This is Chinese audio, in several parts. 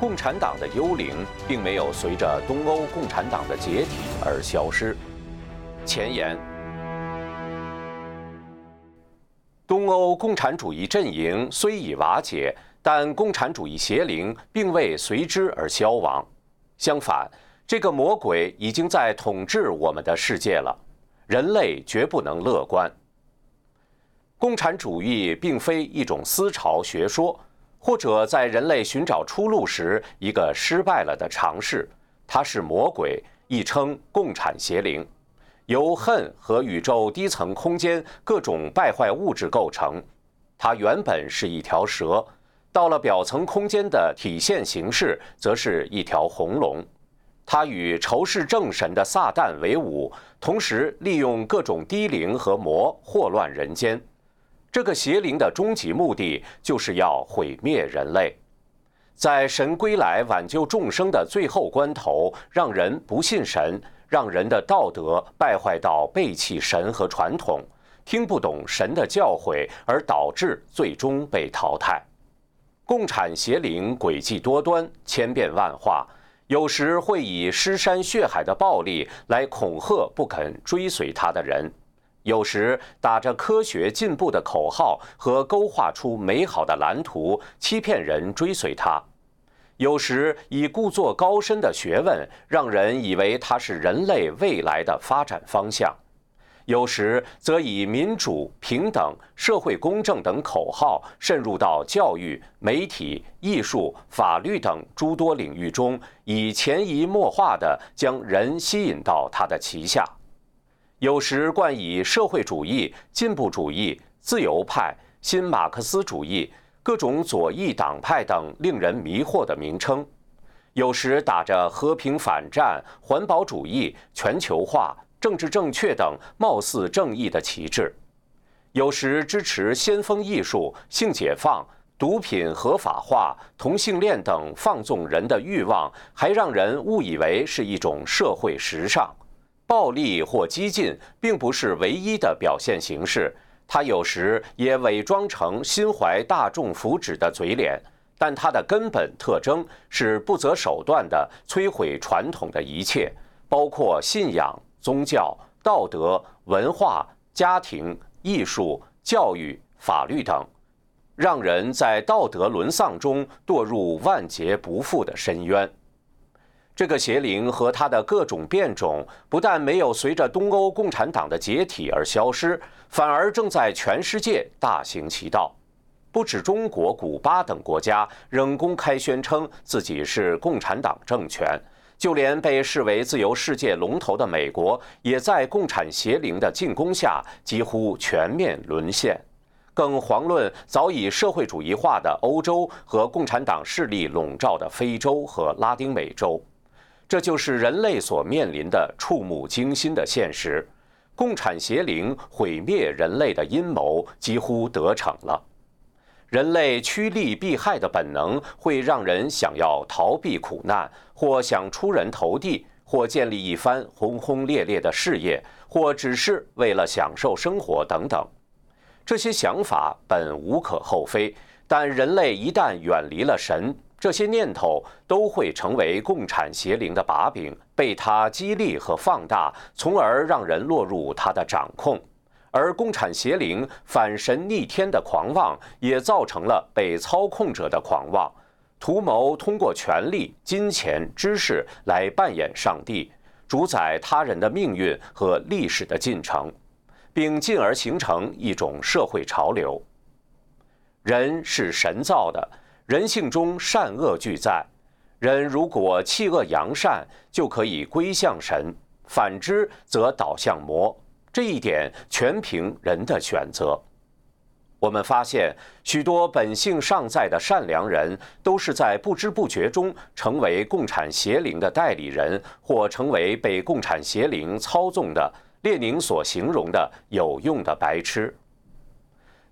共产党的幽灵并没有随着东欧共产党的解体而消失。前言：东欧共产主义阵营虽已瓦解，但共产主义邪灵并未随之而消亡。相反，这个魔鬼已经在统治我们的世界了。人类绝不能乐观。共产主义并非一种思潮学说，或者在人类寻找出路时一个失败了的尝试。它是魔鬼，亦称共产邪灵。由恨和宇宙低层空间各种败坏物质构成，它原本是一条蛇，到了表层空间的体现形式，则是一条红龙。它与仇视正神的撒旦为伍，同时利用各种低灵和魔祸乱人间。这个邪灵的终极目的，就是要毁灭人类，在神归来挽救众生的最后关头，让人不信神。让人的道德败坏到背弃神和传统，听不懂神的教诲，而导致最终被淘汰。共产邪灵诡计多端，千变万化，有时会以尸山血海的暴力来恐吓不肯追随他的人，有时打着科学进步的口号和勾画出美好的蓝图，欺骗人追随他。有时以故作高深的学问，让人以为它是人类未来的发展方向；有时则以民主、平等、社会公正等口号渗入到教育、媒体、艺术、法律等诸多领域中，以潜移默化地将人吸引到他的旗下；有时冠以社会主义、进步主义、自由派、新马克思主义。各种左翼党派等令人迷惑的名称，有时打着和平反战、环保主义、全球化、政治正确等貌似正义的旗帜；有时支持先锋艺术、性解放、毒品合法化、同性恋等放纵人的欲望，还让人误以为是一种社会时尚。暴力或激进并不是唯一的表现形式。他有时也伪装成心怀大众福祉的嘴脸，但他的根本特征是不择手段地摧毁传统的一切，包括信仰、宗教、道德、文化、家庭、艺术、教育、法律等，让人在道德沦丧中堕入万劫不复的深渊。这个邪灵和它的各种变种，不但没有随着东欧共产党的解体而消失，反而正在全世界大行其道。不止中国、古巴等国家仍公开宣称自己是共产党政权，就连被视为自由世界龙头的美国，也在共产邪灵的进攻下几乎全面沦陷。更遑论早已社会主义化的欧洲和共产党势力笼罩的非洲和拉丁美洲。这就是人类所面临的触目惊心的现实：共产邪灵毁灭人类的阴谋几乎得逞了。人类趋利避害的本能会让人想要逃避苦难，或想出人头地，或建立一番轰轰烈烈的事业，或只是为了享受生活等等。这些想法本无可厚非，但人类一旦远离了神。这些念头都会成为共产邪灵的把柄，被他激励和放大，从而让人落入他的掌控。而共产邪灵反神逆天的狂妄，也造成了被操控者的狂妄，图谋通过权力、金钱、知识来扮演上帝，主宰他人的命运和历史的进程，并进而形成一种社会潮流。人是神造的。人性中善恶俱在，人如果弃恶扬善，就可以归向神；反之，则导向魔。这一点全凭人的选择。我们发现，许多本性尚在的善良人，都是在不知不觉中成为共产邪灵的代理人，或成为被共产邪灵操纵的列宁所形容的有用的白痴。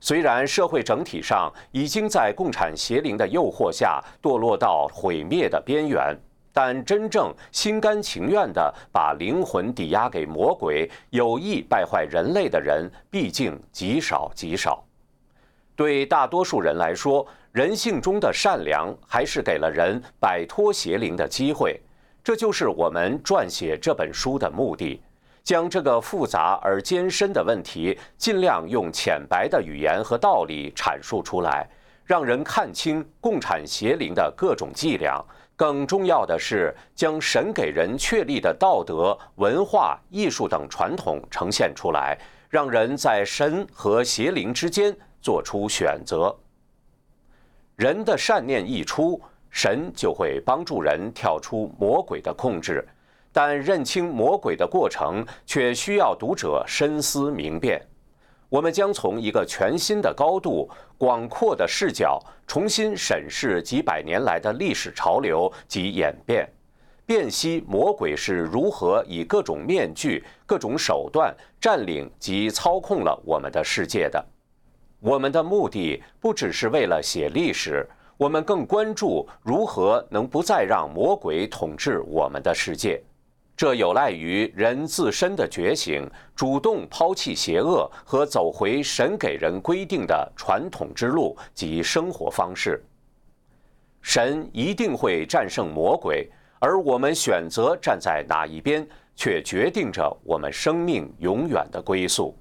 虽然社会整体上已经在共产邪灵的诱惑下堕落到毁灭的边缘，但真正心甘情愿地把灵魂抵押给魔鬼、有意败坏人类的人，毕竟极少极少。对大多数人来说，人性中的善良还是给了人摆脱邪灵的机会。这就是我们撰写这本书的目的，将这个复杂而艰深的问题，尽量用浅白的语言和道理阐述出来，让人看清共产邪灵的各种伎俩。更重要的是，将神给人确立的道德、文化、艺术等传统呈现出来，让人在神和邪灵之间做出选择。人的善念一出。神就会帮助人跳出魔鬼的控制，但认清魔鬼的过程却需要读者深思明辨。我们将从一个全新的高度、广阔的视角，重新审视几百年来的历史潮流及演变，辨析魔鬼是如何以各种面具、各种手段占领及操控了我们的世界的。我们的目的不只是为了写历史。我们更关注如何能不再让魔鬼统治我们的世界，这有赖于人自身的觉醒，主动抛弃邪恶和走回神给人规定的传统之路及生活方式。神一定会战胜魔鬼，而我们选择站在哪一边，却决定着我们生命永远的归宿。